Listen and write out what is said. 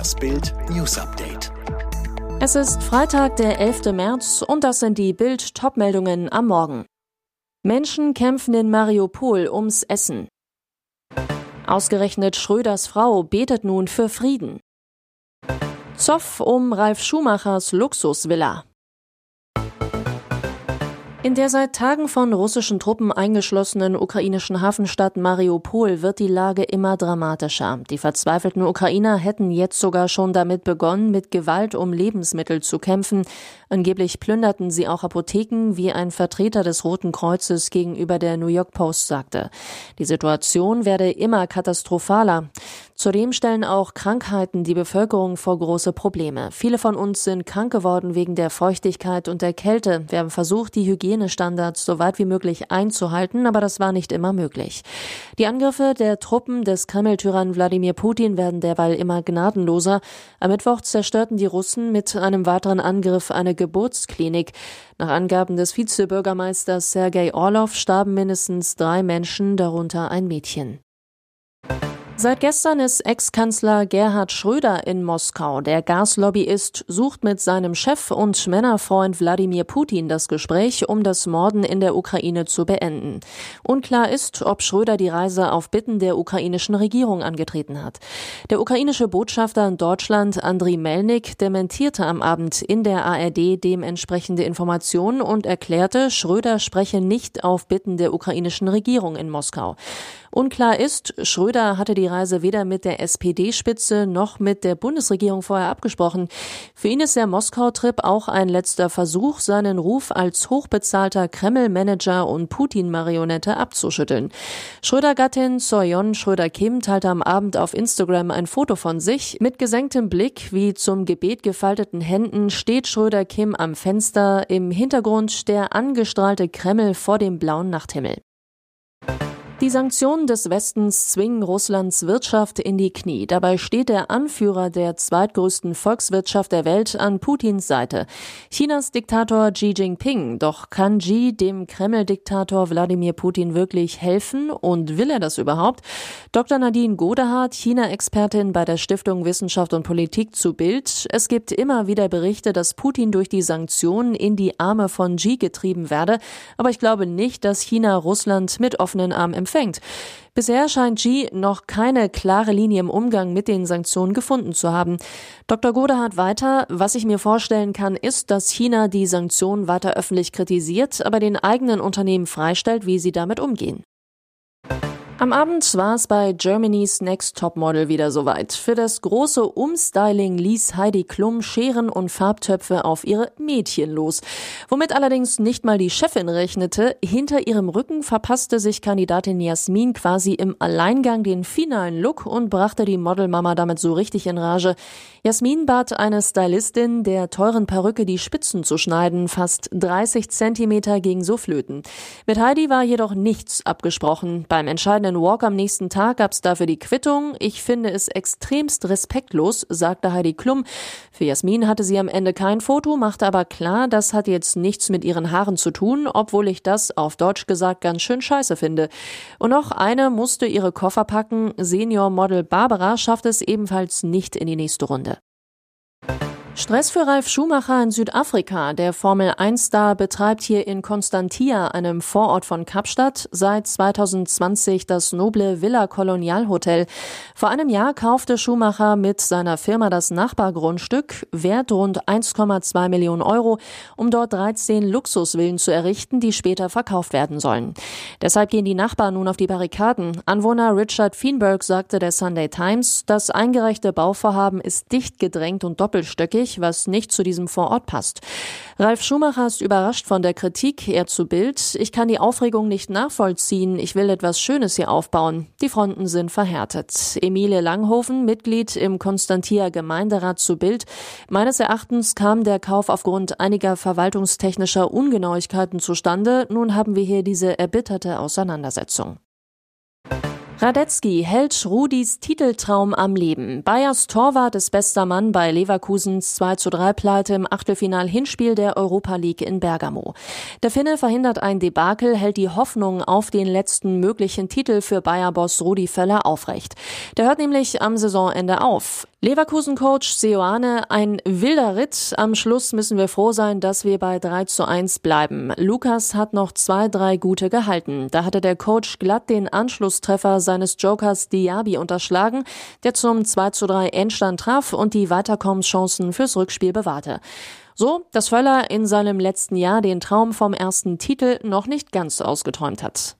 Das Bild News Update. Es ist Freitag, der 11. März und das sind die Bild Topmeldungen am Morgen. Menschen kämpfen in Mariupol ums Essen. Ausgerechnet Schröders Frau betet nun für Frieden. Zoff um Ralf Schumachers Luxusvilla. In der seit Tagen von russischen Truppen eingeschlossenen ukrainischen Hafenstadt Mariupol wird die Lage immer dramatischer. Die verzweifelten Ukrainer hätten jetzt sogar schon damit begonnen, mit Gewalt um Lebensmittel zu kämpfen. Angeblich plünderten sie auch Apotheken, wie ein Vertreter des Roten Kreuzes gegenüber der New York Post sagte. Die Situation werde immer katastrophaler. Zudem stellen auch Krankheiten die Bevölkerung vor große Probleme. Viele von uns sind krank geworden wegen der Feuchtigkeit und der Kälte. Wir haben versucht, die Hygienestandards so weit wie möglich einzuhalten, aber das war nicht immer möglich. Die Angriffe der Truppen des Kreml-Tyrannen Wladimir Putin werden derweil immer gnadenloser. Am Mittwoch zerstörten die Russen mit einem weiteren Angriff eine Geburtsklinik. Nach Angaben des Vizebürgermeisters Sergei Orlov starben mindestens drei Menschen, darunter ein Mädchen. Seit gestern ist Ex-Kanzler Gerhard Schröder in Moskau. Der Gaslobbyist sucht mit seinem Chef und Männerfreund Wladimir Putin das Gespräch, um das Morden in der Ukraine zu beenden. Unklar ist, ob Schröder die Reise auf Bitten der ukrainischen Regierung angetreten hat. Der ukrainische Botschafter in Deutschland, Andriy Melnik, dementierte am Abend in der ARD dementsprechende Informationen und erklärte, Schröder spreche nicht auf Bitten der ukrainischen Regierung in Moskau. Unklar ist, Schröder hatte die Reise weder mit der SPD-Spitze noch mit der Bundesregierung vorher abgesprochen. Für ihn ist der Moskau-Trip auch ein letzter Versuch, seinen Ruf als hochbezahlter Kreml-Manager und Putin-Marionette abzuschütteln. Schröder-Gattin Soyon Schröder-Kim teilte am Abend auf Instagram ein Foto von sich. Mit gesenktem Blick wie zum Gebet gefalteten Händen steht Schröder-Kim am Fenster, im Hintergrund der angestrahlte Kreml vor dem blauen Nachthimmel. Die Sanktionen des Westens zwingen Russlands Wirtschaft in die Knie. Dabei steht der Anführer der zweitgrößten Volkswirtschaft der Welt an Putins Seite. Chinas Diktator Xi Jinping. Doch kann Xi dem Kreml-Diktator Wladimir Putin wirklich helfen? Und will er das überhaupt? Dr. Nadine Godehardt, China-Expertin bei der Stiftung Wissenschaft und Politik zu Bild. Es gibt immer wieder Berichte, dass Putin durch die Sanktionen in die Arme von Xi getrieben werde. Aber ich glaube nicht, dass China Russland mit offenen Armen empfängt. Bisher scheint Xi noch keine klare Linie im Umgang mit den Sanktionen gefunden zu haben. Dr. Gode weiter, was ich mir vorstellen kann, ist, dass China die Sanktionen weiter öffentlich kritisiert, aber den eigenen Unternehmen freistellt, wie sie damit umgehen. Am Abend war es bei Germany's Next Topmodel wieder soweit. Für das große Umstyling ließ Heidi Klum Scheren und Farbtöpfe auf ihre Mädchen los. Womit allerdings nicht mal die Chefin rechnete. Hinter ihrem Rücken verpasste sich Kandidatin Jasmin quasi im Alleingang den finalen Look und brachte die Modelmama damit so richtig in Rage. Jasmin bat eine Stylistin, der teuren Perücke die Spitzen zu schneiden. Fast 30 Zentimeter ging so flöten. Mit Heidi war jedoch nichts abgesprochen. Beim entscheidenden einen Walk am nächsten Tag gab es dafür die Quittung. Ich finde es extremst respektlos, sagte Heidi Klum. Für Jasmin hatte sie am Ende kein Foto, machte aber klar, das hat jetzt nichts mit ihren Haaren zu tun, obwohl ich das auf Deutsch gesagt ganz schön scheiße finde. Und noch eine musste ihre Koffer packen. Senior-Model Barbara schafft es ebenfalls nicht in die nächste Runde. Stress für Ralf Schumacher in Südafrika. Der Formel-1-Star betreibt hier in Constantia, einem Vorort von Kapstadt, seit 2020 das noble Villa Colonial Hotel. Vor einem Jahr kaufte Schumacher mit seiner Firma das Nachbargrundstück, wert rund 1,2 Millionen Euro, um dort 13 Luxusvillen zu errichten, die später verkauft werden sollen. Deshalb gehen die Nachbarn nun auf die Barrikaden. Anwohner Richard Feenberg sagte der Sunday Times, das eingereichte Bauvorhaben ist dicht gedrängt und doppelstöckig möglich, was nicht zu diesem Vorort passt. Ralf Schumacher ist überrascht von der Kritik, er zu Bild. Ich kann die Aufregung nicht nachvollziehen. Ich will etwas Schönes hier aufbauen. Die Fronten sind verhärtet. Emile Langhofen, Mitglied im Konstantia Gemeinderat zu Bild. Meines Erachtens kam der Kauf aufgrund einiger verwaltungstechnischer Ungenauigkeiten zustande. Nun haben wir hier diese erbitterte Auseinandersetzung. Radetzky hält Rudis Titeltraum am Leben. Bayers Torwart ist bester Mann bei Leverkusens 2 zu 3 Pleite im Achtelfinal-Hinspiel der Europa League in Bergamo. Der Finne verhindert ein Debakel, hält die Hoffnung auf den letzten möglichen Titel für Bayer-Boss Rudi Völler aufrecht. Der hört nämlich am Saisonende auf. Leverkusen-Coach Seoane, ein wilder Ritt. Am Schluss müssen wir froh sein, dass wir bei 3 zu 1 bleiben. Lukas hat noch zwei, drei gute gehalten. Da hatte der Coach glatt den Anschlusstreffer seines Jokers Diaby unterschlagen, der zum 2 zu 3 Endstand traf und die Weiterkommenschancen fürs Rückspiel bewahrte. So, dass Völler in seinem letzten Jahr den Traum vom ersten Titel noch nicht ganz ausgeträumt hat.